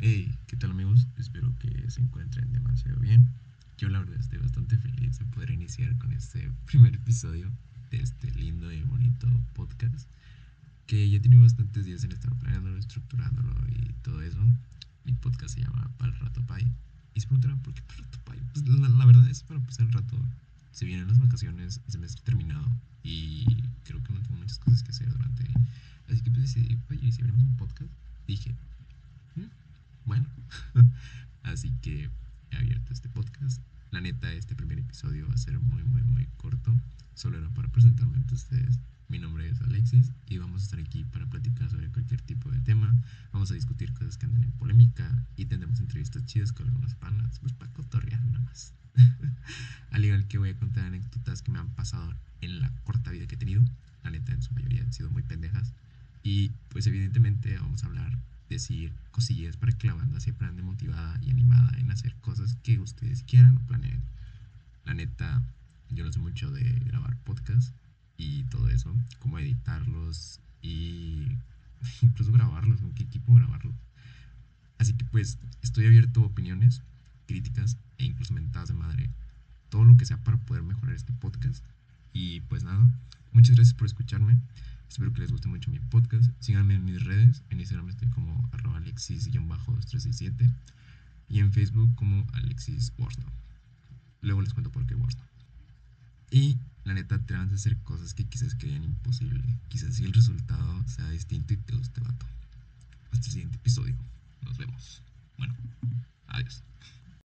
Hey, ¿qué tal amigos? Espero que se encuentren demasiado bien. Yo la verdad estoy bastante feliz de poder iniciar con este primer episodio de este lindo y bonito podcast que ya he tenido bastantes días en estar planeándolo, estructurándolo y todo eso. Mi podcast se llama Para el Rato Pai. Y se preguntarán por qué Para el Rato Pai. Pues la, verdad es para pasar el rato. Se vienen las vacaciones, el semestre terminado y creo que no tengo muchas cosas que hacer durante. Así que pues decidí, oye, si abrimos un podcast, dije, mm, así que he abierto este podcast. La neta, este primer episodio va a ser muy, muy, muy corto. Solo era para presentarme ante ustedes. Mi nombre es Alexis y vamos a estar aquí para platicar sobre cualquier tipo de tema. Vamos a discutir cosas que andan en polémica y tendremos entrevistas chidas con algunas panas, pues para cotorrear nada más. Al igual que voy a contar anécdotas que me han pasado en la corta vida que he tenido. La neta, en su mayoría han sido muy pendejas. Y pues evidentemente vamos a hablar, decir cosillas para que la banda siempre ande motivada y animada en hacer cosas que ustedes quieran o planeen. La neta, yo no sé mucho de grabar podcast y todo eso, cómo editarlos y incluso grabarlos, con qué equipo grabarlos. Así que pues estoy abierto a opiniones, críticas e incluso mentadas de madre. Todo lo que sea para poder mejorar este podcast. Y pues nada, muchas gracias por escucharme. Espero que les guste mucho mi podcast. Síganme en mis redes. En Instagram estoy como arroba alexis-2367 y en Facebook como Alexis. Luego les cuento por qué Warsno. Y la neta, te van a hacer cosas que quizás creían imposible. Quizás si el resultado sea distinto y te guste, vato. Hasta el siguiente episodio. Nos vemos. Bueno, adiós.